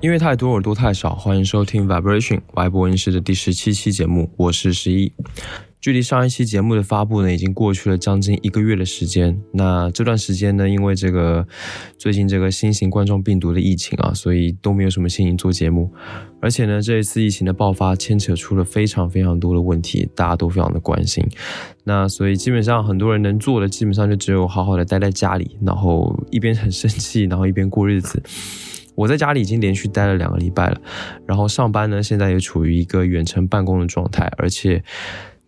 因为太多耳朵太少，欢迎收听 Vibration 外播音室的第十七期节目，我是十一。距离上一期节目的发布呢，已经过去了将近一个月的时间。那这段时间呢，因为这个最近这个新型冠状病毒的疫情啊，所以都没有什么心情做节目。而且呢，这一次疫情的爆发牵扯出了非常非常多的问题，大家都非常的关心。那所以基本上很多人能做的，基本上就只有好好的待在家里，然后一边很生气，然后一边过日子。我在家里已经连续待了两个礼拜了，然后上班呢，现在也处于一个远程办公的状态，而且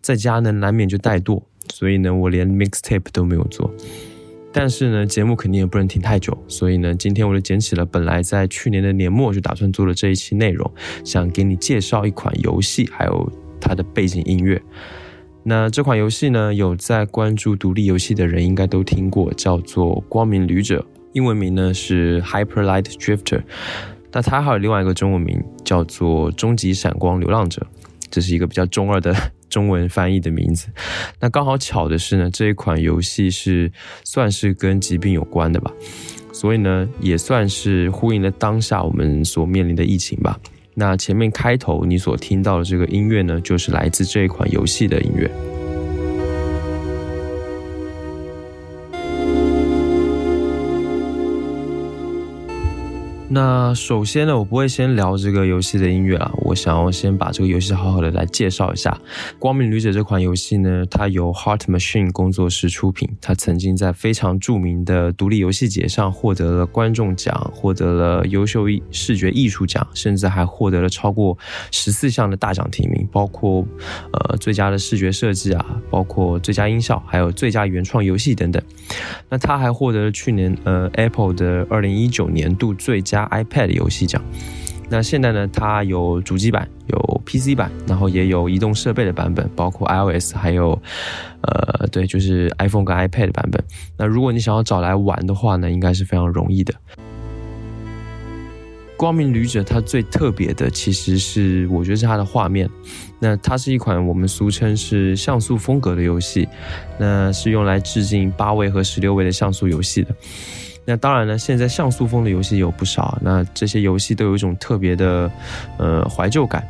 在家呢难免就怠惰，所以呢我连 mixtape 都没有做。但是呢节目肯定也不能停太久，所以呢今天我就捡起了本来在去年的年末就打算做的这一期内容，想给你介绍一款游戏，还有它的背景音乐。那这款游戏呢，有在关注独立游戏的人应该都听过，叫做《光明旅者》。英文名呢是 Hyper Light Drifter，那它还有另外一个中文名叫做终极闪光流浪者，这是一个比较中二的 中文翻译的名字。那刚好巧的是呢，这一款游戏是算是跟疾病有关的吧，所以呢也算是呼应了当下我们所面临的疫情吧。那前面开头你所听到的这个音乐呢，就是来自这一款游戏的音乐。那首先呢，我不会先聊这个游戏的音乐啊，我想要先把这个游戏好好的来介绍一下。《光明旅者》这款游戏呢，它由 Heart Machine 工作室出品，它曾经在非常著名的独立游戏节上获得了观众奖，获得了优秀视觉艺术奖，甚至还获得了超过十四项的大奖提名，包括呃最佳的视觉设计啊，包括最佳音效，还有最佳原创游戏等等。那它还获得了去年呃 Apple 的二零一九年度最佳。iPad 游戏奖，那现在呢？它有主机版，有 PC 版，然后也有移动设备的版本，包括 iOS，还有，呃，对，就是 iPhone 跟 iPad 版本。那如果你想要找来玩的话呢，应该是非常容易的。光明旅者它最特别的，其实是我觉得是它的画面。那它是一款我们俗称是像素风格的游戏，那是用来致敬八位和十六位的像素游戏的。那当然呢，现在像素风的游戏有不少，那这些游戏都有一种特别的，呃，怀旧感，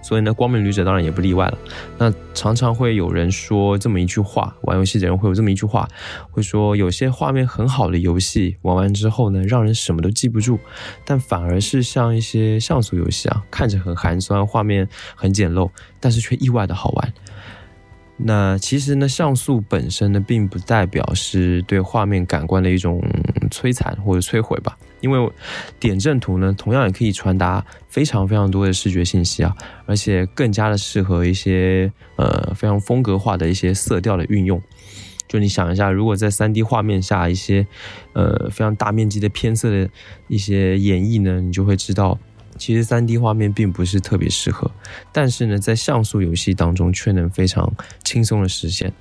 所以呢，光明旅者当然也不例外了。那常常会有人说这么一句话，玩游戏的人会有这么一句话，会说有些画面很好的游戏玩完之后呢，让人什么都记不住，但反而是像一些像素游戏啊，看着很寒酸，画面很简陋，但是却意外的好玩。那其实呢，像素本身呢，并不代表是对画面感官的一种摧残或者摧毁吧。因为点阵图呢，同样也可以传达非常非常多的视觉信息啊，而且更加的适合一些呃非常风格化的一些色调的运用。就你想一下，如果在三 D 画面下一些呃非常大面积的偏色的一些演绎呢，你就会知道。其实三 D 画面并不是特别适合，但是呢，在像素游戏当中却能非常轻松的实现。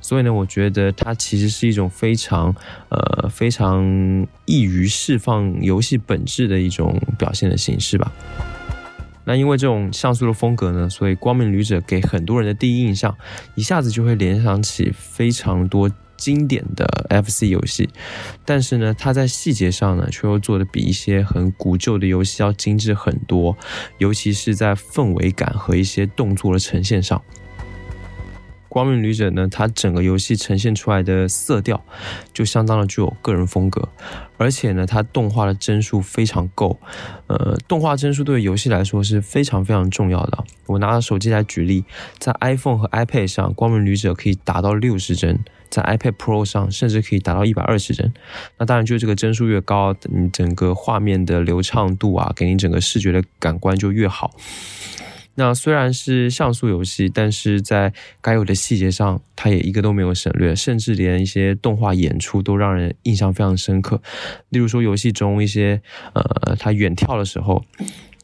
所以呢，我觉得它其实是一种非常呃非常易于释放游戏本质的一种表现的形式吧。那因为这种像素的风格呢，所以《光明旅者》给很多人的第一印象一下子就会联想起非常多。经典的 FC 游戏，但是呢，它在细节上呢，却又做的比一些很古旧的游戏要精致很多，尤其是在氛围感和一些动作的呈现上。光明旅者呢，它整个游戏呈现出来的色调就相当的具有个人风格，而且呢，它动画的帧数非常够。呃，动画帧数对于游戏来说是非常非常重要的。我拿着手机来举例，在 iPhone 和 iPad 上，光明旅者可以达到六十帧。在 iPad Pro 上，甚至可以达到一百二十帧。那当然，就是这个帧数越高，你整个画面的流畅度啊，给你整个视觉的感官就越好。那虽然是像素游戏，但是在该有的细节上，它也一个都没有省略，甚至连一些动画演出都让人印象非常深刻。例如说，游戏中一些呃，它远跳的时候。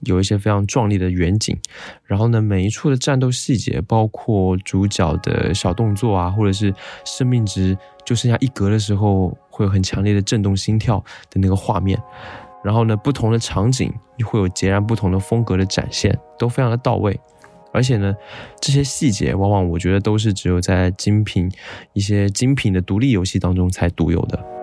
有一些非常壮丽的远景，然后呢，每一处的战斗细节，包括主角的小动作啊，或者是生命值就剩下一格的时候，会有很强烈的震动心跳的那个画面，然后呢，不同的场景会有截然不同的风格的展现，都非常的到位，而且呢，这些细节往往我觉得都是只有在精品一些精品的独立游戏当中才独有的。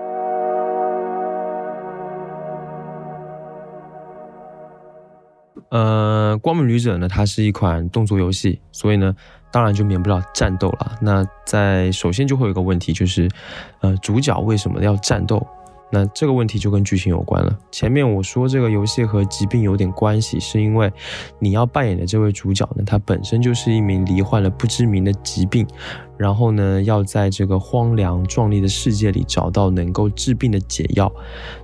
呃，光明旅者呢，它是一款动作游戏，所以呢，当然就免不了战斗了。那在首先就会有一个问题，就是，呃，主角为什么要战斗？那这个问题就跟剧情有关了。前面我说这个游戏和疾病有点关系，是因为你要扮演的这位主角呢，他本身就是一名罹患了不知名的疾病。然后呢，要在这个荒凉壮丽的世界里找到能够治病的解药，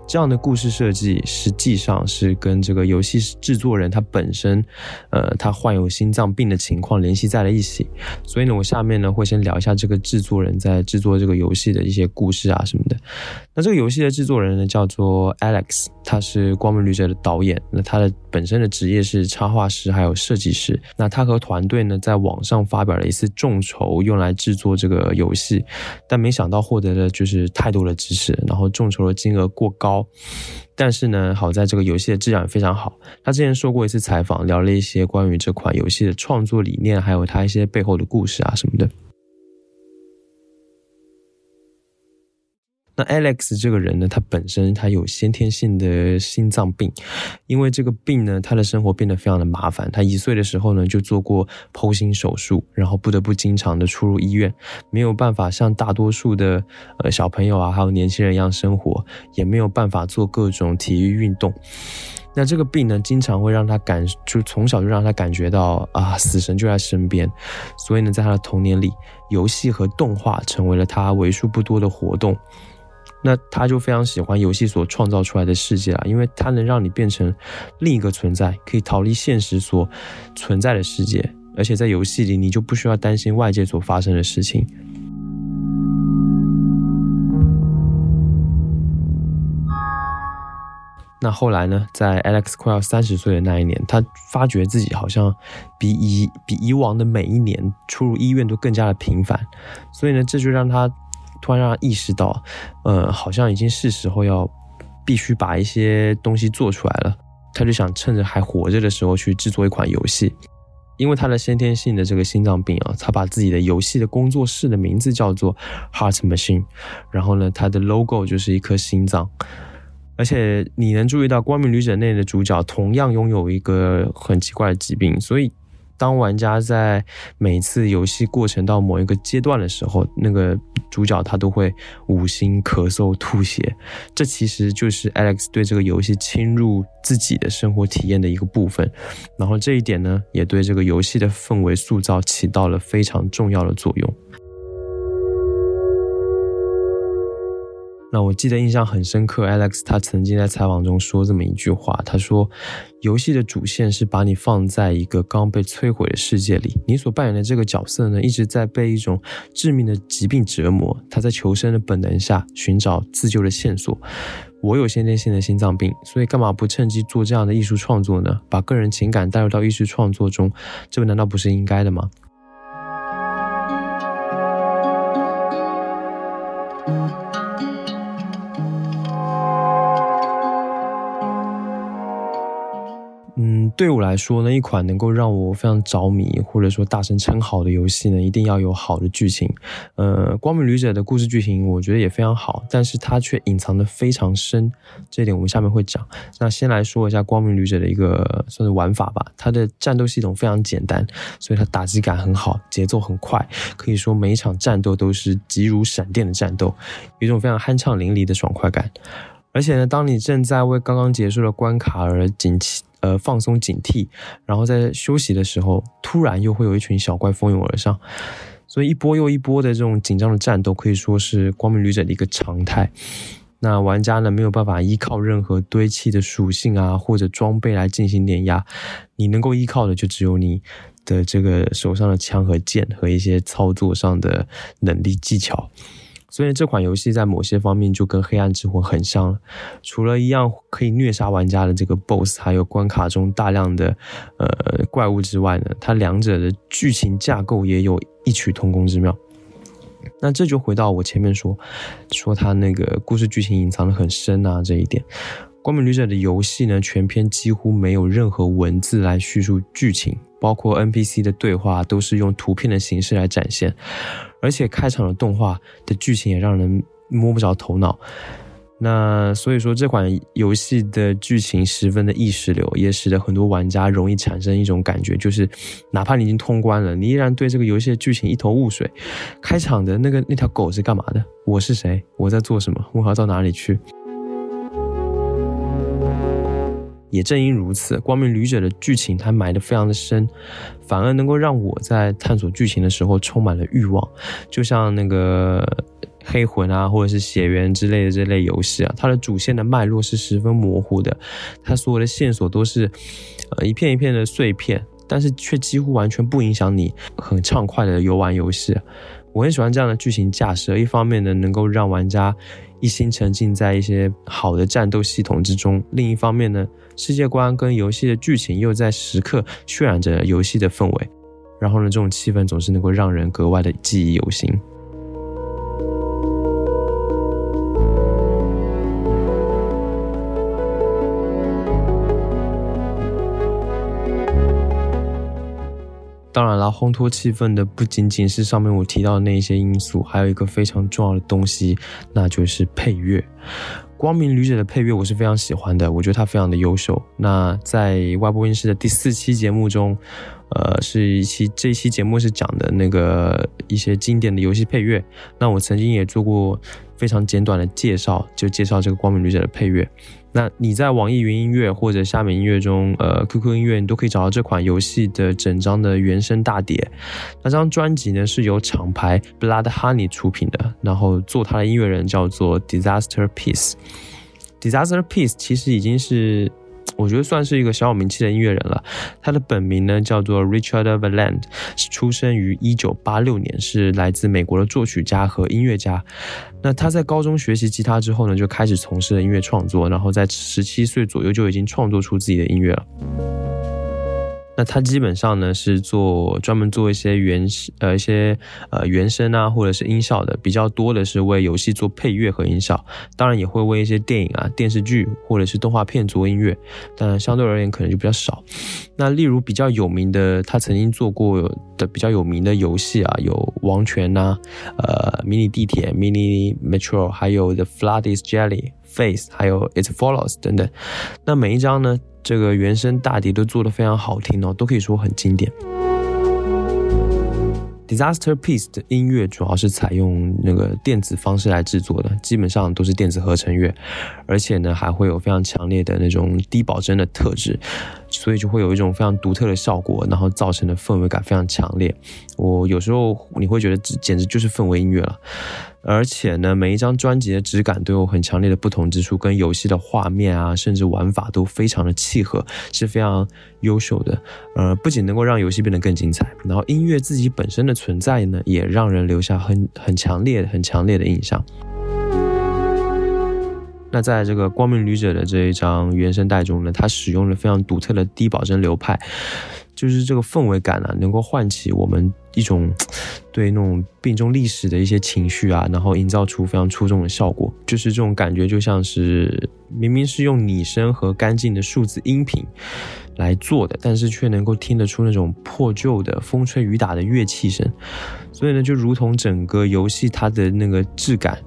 这样的故事设计实际上是跟这个游戏制作人他本身，呃，他患有心脏病的情况联系在了一起。所以呢，我下面呢会先聊一下这个制作人在制作这个游戏的一些故事啊什么的。那这个游戏的制作人呢叫做 Alex，他是《光明旅者》的导演。那他的本身的职业是插画师还有设计师。那他和团队呢在网上发表了一次众筹，用来。制作这个游戏，但没想到获得的就是太多的支持，然后众筹的金额过高。但是呢，好在这个游戏的质量也非常好。他之前说过一次采访，聊了一些关于这款游戏的创作理念，还有他一些背后的故事啊什么的。那 Alex 这个人呢，他本身他有先天性的心脏病，因为这个病呢，他的生活变得非常的麻烦。他一岁的时候呢，就做过剖心手术，然后不得不经常的出入医院，没有办法像大多数的呃小朋友啊，还有年轻人一样生活，也没有办法做各种体育运动。那这个病呢，经常会让他感，就从小就让他感觉到啊，死神就在身边。所以呢，在他的童年里，游戏和动画成为了他为数不多的活动。那他就非常喜欢游戏所创造出来的世界啊，因为它能让你变成另一个存在，可以逃离现实所存在的世界，而且在游戏里你就不需要担心外界所发生的事情。那后来呢，在 Alex 快要三十岁的那一年，他发觉自己好像比以比以往的每一年出入医院都更加的频繁，所以呢，这就让他。突然让他意识到，呃，好像已经是时候要必须把一些东西做出来了。他就想趁着还活着的时候去制作一款游戏。因为他的先天性的这个心脏病啊，他把自己的游戏的工作室的名字叫做 Heart Machine。然后呢，他的 logo 就是一颗心脏。而且你能注意到《光明旅者》内的主角同样拥有一个很奇怪的疾病，所以。当玩家在每次游戏过程到某一个阶段的时候，那个主角他都会五星咳嗽吐血，这其实就是 Alex 对这个游戏侵入自己的生活体验的一个部分。然后这一点呢，也对这个游戏的氛围塑造起到了非常重要的作用。那我记得印象很深刻，Alex 他曾经在采访中说这么一句话，他说：“游戏的主线是把你放在一个刚被摧毁的世界里，你所扮演的这个角色呢，一直在被一种致命的疾病折磨，他在求生的本能下寻找自救的线索。我有先天性的心脏病，所以干嘛不趁机做这样的艺术创作呢？把个人情感带入到艺术创作中，这难道不是应该的吗？”对我来说呢，一款能够让我非常着迷，或者说大声称好的游戏呢，一定要有好的剧情。呃，光明旅者的故事剧情我觉得也非常好，但是它却隐藏的非常深，这一点我们下面会讲。那先来说一下光明旅者的一个算是玩法吧，它的战斗系统非常简单，所以它打击感很好，节奏很快，可以说每一场战斗都是急如闪电的战斗，有一种非常酣畅淋漓的爽快感。而且呢，当你正在为刚刚结束的关卡而紧急。呃，放松警惕，然后在休息的时候，突然又会有一群小怪蜂拥而上，所以一波又一波的这种紧张的战斗，可以说是光明旅者的一个常态。那玩家呢，没有办法依靠任何堆砌的属性啊，或者装备来进行碾压，你能够依靠的就只有你的这个手上的枪和剑和一些操作上的能力技巧。所以这款游戏在某些方面就跟《黑暗之魂》很像了，除了一样可以虐杀玩家的这个 BOSS，还有关卡中大量的呃怪物之外呢，它两者的剧情架构也有异曲同工之妙。那这就回到我前面说，说它那个故事剧情隐藏的很深啊这一点。《光明旅者》的游戏呢，全篇几乎没有任何文字来叙述剧情，包括 NPC 的对话都是用图片的形式来展现。而且开场的动画的剧情也让人摸不着头脑。那所以说这款游戏的剧情十分的意识流，也使得很多玩家容易产生一种感觉，就是哪怕你已经通关了，你依然对这个游戏的剧情一头雾水。开场的那个那条狗是干嘛的？我是谁？我在做什么？我要到哪里去？也正因如此，《光明旅者》的剧情它埋得非常的深，反而能够让我在探索剧情的时候充满了欲望。就像那个黑魂啊，或者是血缘之类的这类游戏啊，它的主线的脉络是十分模糊的，它所有的线索都是呃一片一片的碎片，但是却几乎完全不影响你很畅快的游玩游戏。我很喜欢这样的剧情架设，一方面呢，能够让玩家一心沉浸在一些好的战斗系统之中；另一方面呢。世界观跟游戏的剧情又在时刻渲染着游戏的氛围，然后呢，这种气氛总是能够让人格外的记忆犹新。当然了，烘托气氛的不仅仅是上面我提到的那一些因素，还有一个非常重要的东西，那就是配乐。光明旅者的配乐我是非常喜欢的，我觉得它非常的优秀。那在外播音室的第四期节目中，呃，是一期这一期节目是讲的那个一些经典的游戏配乐。那我曾经也做过非常简短的介绍，就介绍这个光明旅者的配乐。那你在网易云音乐或者虾米音乐中，呃，QQ 音乐你都可以找到这款游戏的整张的原声大碟。那张专辑呢是由厂牌 Blood Honey 出品的，然后做它的音乐人叫做 Disaster Peace。Disaster Peace 其实已经是。我觉得算是一个小有名气的音乐人了。他的本名呢叫做 Richard Valland，是出生于一九八六年，是来自美国的作曲家和音乐家。那他在高中学习吉他之后呢，就开始从事音乐创作，然后在十七岁左右就已经创作出自己的音乐了。那他基本上呢是做专门做一些原呃一些呃原声啊或者是音效的，比较多的是为游戏做配乐和音效，当然也会为一些电影啊电视剧或者是动画片做音乐，但相对而言可能就比较少。那例如比较有名的，他曾经做过的比较有名的游戏啊，有《王权》呐，呃，迷你地铁 （Mini Metro），还有《The Flood Is Jelly》、《Face》，还有《It Follows》等等。那每一张呢？这个原声大碟都做得非常好听哦，都可以说很经典。Disaster Piece 的音乐主要是采用那个电子方式来制作的，基本上都是电子合成乐，而且呢还会有非常强烈的那种低保真的特质，所以就会有一种非常独特的效果，然后造成的氛围感非常强烈。我有时候你会觉得这简直就是氛围音乐了。而且呢，每一张专辑的质感都有很强烈的不同之处，跟游戏的画面啊，甚至玩法都非常的契合，是非常优秀的。呃，不仅能够让游戏变得更精彩，然后音乐自己本身的存在呢，也让人留下很很强烈、很强烈的印象。那在这个《光明旅者》的这一张原声带中呢，它使用了非常独特的低保真流派。就是这个氛围感啊，能够唤起我们一种 对那种病中历史的一些情绪啊，然后营造出非常出众的效果。就是这种感觉，就像是明明是用拟声和干净的数字音频来做的，但是却能够听得出那种破旧的风吹雨打的乐器声。所以呢，就如同整个游戏它的那个质感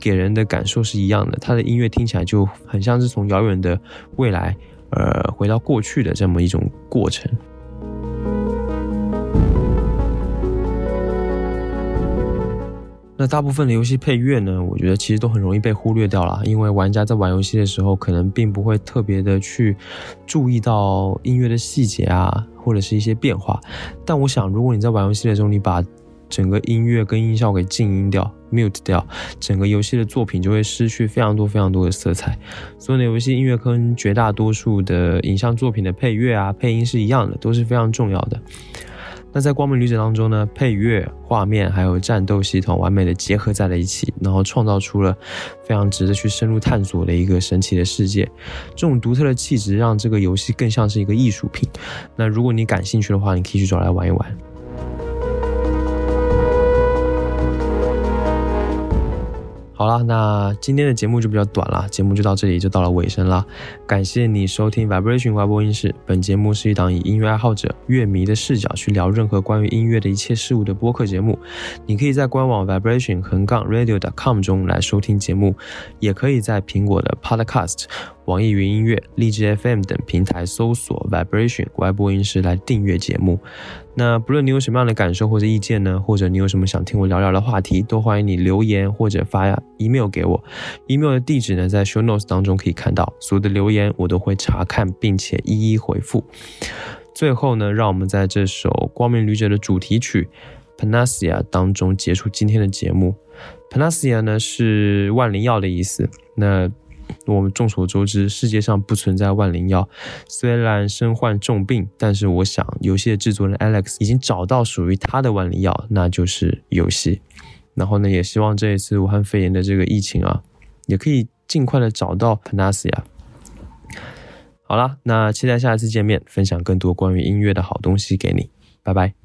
给人的感受是一样的，它的音乐听起来就很像是从遥远的未来呃回到过去的这么一种过程。那大部分的游戏配乐呢，我觉得其实都很容易被忽略掉了，因为玩家在玩游戏的时候，可能并不会特别的去注意到音乐的细节啊，或者是一些变化。但我想，如果你在玩游戏的时候，你把整个音乐跟音效给静音掉、mute 掉，整个游戏的作品就会失去非常多、非常多的色彩。所以呢，游戏音乐跟绝大多数的影像作品的配乐啊、配音是一样的，都是非常重要的。那在《光明旅者》当中呢，配乐、画面还有战斗系统完美的结合在了一起，然后创造出了非常值得去深入探索的一个神奇的世界。这种独特的气质让这个游戏更像是一个艺术品。那如果你感兴趣的话，你可以去找来玩一玩。好，啦，那今天的节目就比较短了，节目就到这里就到了尾声啦。感谢你收听 Vibration 外播音室，本节目是一档以音乐爱好者、乐迷的视角去聊任何关于音乐的一切事物的播客节目。你可以在官网 Vibration 横杠 Radio.com 中来收听节目，也可以在苹果的 Podcast。网易云音乐、荔枝 FM 等平台搜索 Vibration 外播音室来订阅节目。那不论你有什么样的感受或者意见呢，或者你有什么想听我聊聊的话题，都欢迎你留言或者发 email 给我。email 的地址呢，在 show notes 当中可以看到。所有的留言我都会查看并且一一回复。最后呢，让我们在这首《光明旅者》的主题曲《Panacea》当中结束今天的节目。Panacea 呢是万灵药的意思。那我们众所周知，世界上不存在万灵药。虽然身患重病，但是我想，游戏的制作人 Alex 已经找到属于他的万灵药，那就是游戏。然后呢，也希望这一次武汉肺炎的这个疫情啊，也可以尽快的找到 Panacea。好了，那期待下一次见面，分享更多关于音乐的好东西给你。拜拜。